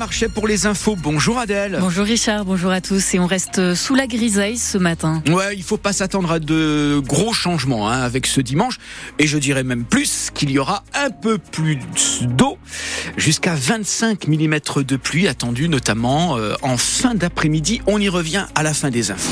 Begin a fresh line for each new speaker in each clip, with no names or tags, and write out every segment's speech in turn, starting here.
Marché pour les infos. Bonjour Adèle.
Bonjour Richard, bonjour à tous. Et on reste sous la grisaille ce matin.
Ouais, il faut pas s'attendre à de gros changements hein, avec ce dimanche. Et je dirais même plus qu'il y aura un peu plus d'eau. Jusqu'à 25 mm de pluie attendue notamment euh, en fin d'après-midi. On y revient à la fin des infos.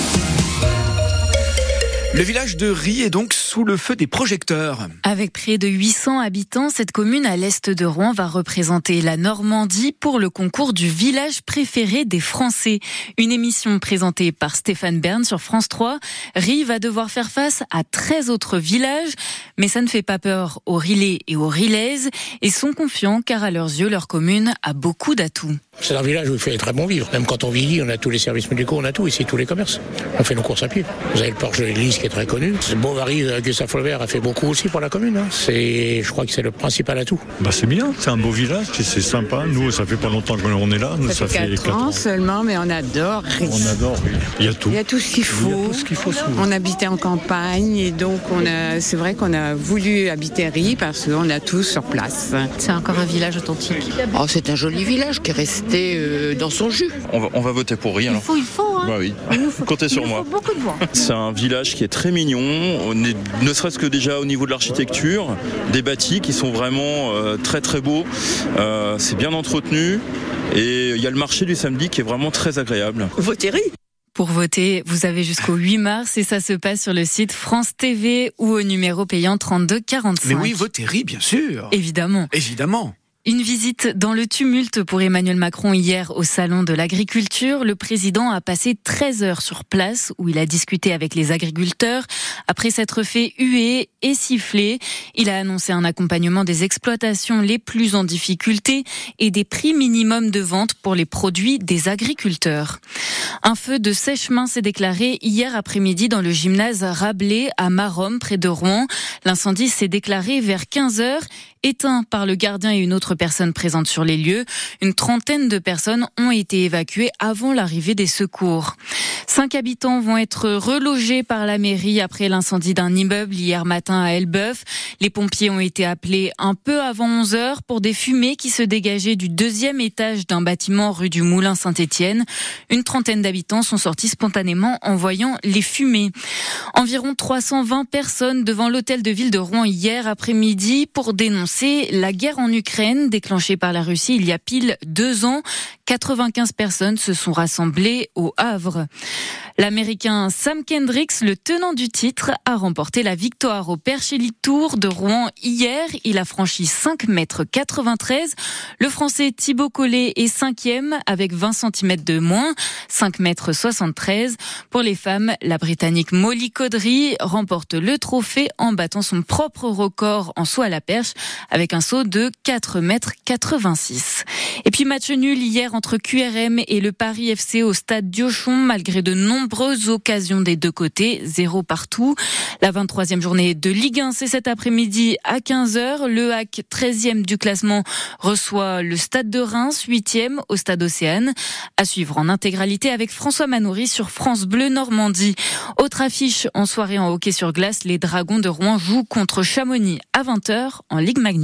Le village de Rie est donc sous le feu des projecteurs.
Avec près de 800 habitants, cette commune à l'est de Rouen va représenter la Normandie pour le concours du village préféré des Français. Une émission présentée par Stéphane Bern sur France 3. Rie va devoir faire face à 13 autres villages, mais ça ne fait pas peur aux Rilais et aux Rilaises et sont confiants car à leurs yeux, leur commune a beaucoup d'atouts.
C'est un village où il fait très bon vivre. Même quand on vit, on a tous les services médicaux, on a tout ici, tous les commerces. On fait nos courses à pied. Vous avez le port de l'église qui est très connu. Bovary, Gustave Flaubert a fait beaucoup aussi pour la commune. Hein. C'est, je crois que c'est le principal atout.
Bah c'est bien, c'est un beau village, c'est sympa. Nous, ça fait pas longtemps qu'on est là. Nous,
ça, fait 4, ans, seulement, mais on adore.
On adore, oui. Il y a tout.
Il y a tout ce qu'il faut.
Il y a tout ce qu'il faut.
On habitait en campagne et donc on a, c'est vrai qu'on a voulu habiter Rie parce qu'on a tout sur place.
C'est encore un village authentique.
Oh, c'est un joli village qui est resté euh, dans son jus.
On va, on va voter pour Rie.
Il faut, il faut. Hein.
Bah oui.
Faut,
Comptez sur moi.
beaucoup de voix.
C'est un village qui est très mignon. On est, ne serait-ce que déjà au niveau de l'architecture, des bâtis qui sont vraiment euh, très très beaux. Euh, c'est bien entretenu. Et il y a le marché du samedi qui est vraiment très agréable.
Rie.
Pour voter, vous avez jusqu'au 8 mars et ça se passe sur le site France TV ou au numéro payant 32 45.
Mais oui, Rie, bien sûr.
Évidemment.
Évidemment.
Une visite dans le tumulte pour Emmanuel Macron hier au Salon de l'Agriculture. Le président a passé 13 heures sur place où il a discuté avec les agriculteurs. Après s'être fait huer et siffler, il a annoncé un accompagnement des exploitations les plus en difficulté et des prix minimums de vente pour les produits des agriculteurs. Un feu de sèche-main s'est déclaré hier après-midi dans le gymnase Rabelais à Marom, près de Rouen. L'incendie s'est déclaré vers 15 heures éteint par le gardien et une autre personne présente sur les lieux. Une trentaine de personnes ont été évacuées avant l'arrivée des secours. Cinq habitants vont être relogés par la mairie après l'incendie d'un immeuble hier matin à Elbeuf. Les pompiers ont été appelés un peu avant 11 heures pour des fumées qui se dégageaient du deuxième étage d'un bâtiment rue du Moulin Saint-Étienne. Une trentaine d'habitants sont sortis spontanément en voyant les fumées. Environ 320 personnes devant l'hôtel de ville de Rouen hier après-midi pour dénoncer la guerre en Ukraine déclenchée par la Russie il y a pile deux ans. 95 personnes se sont rassemblées au Havre. L'américain Sam Kendricks, le tenant du titre, a remporté la victoire au Perche Elite Tour de Rouen hier. Il a franchi 5 mètres 93. Le français Thibaut Collet est cinquième avec 20 cm de moins, 5 mètres 73. Pour les femmes, la britannique Molly Caudry remporte le trophée en battant son propre record en saut à la perche avec un saut de 4 mètres 86. Et puis match nul hier entre QRM et le Paris FC au stade Diochon malgré de nombreuses occasions des deux côtés, zéro partout. La 23e journée de Ligue 1, c'est cet après-midi à 15h. Le HAC 13e du classement reçoit le stade de Reims, 8e au stade Océane. À suivre en intégralité avec François Manoury sur France Bleu Normandie. Autre affiche en soirée en hockey sur glace, les Dragons de Rouen jouent contre Chamonix à 20h en Ligue Magnifique.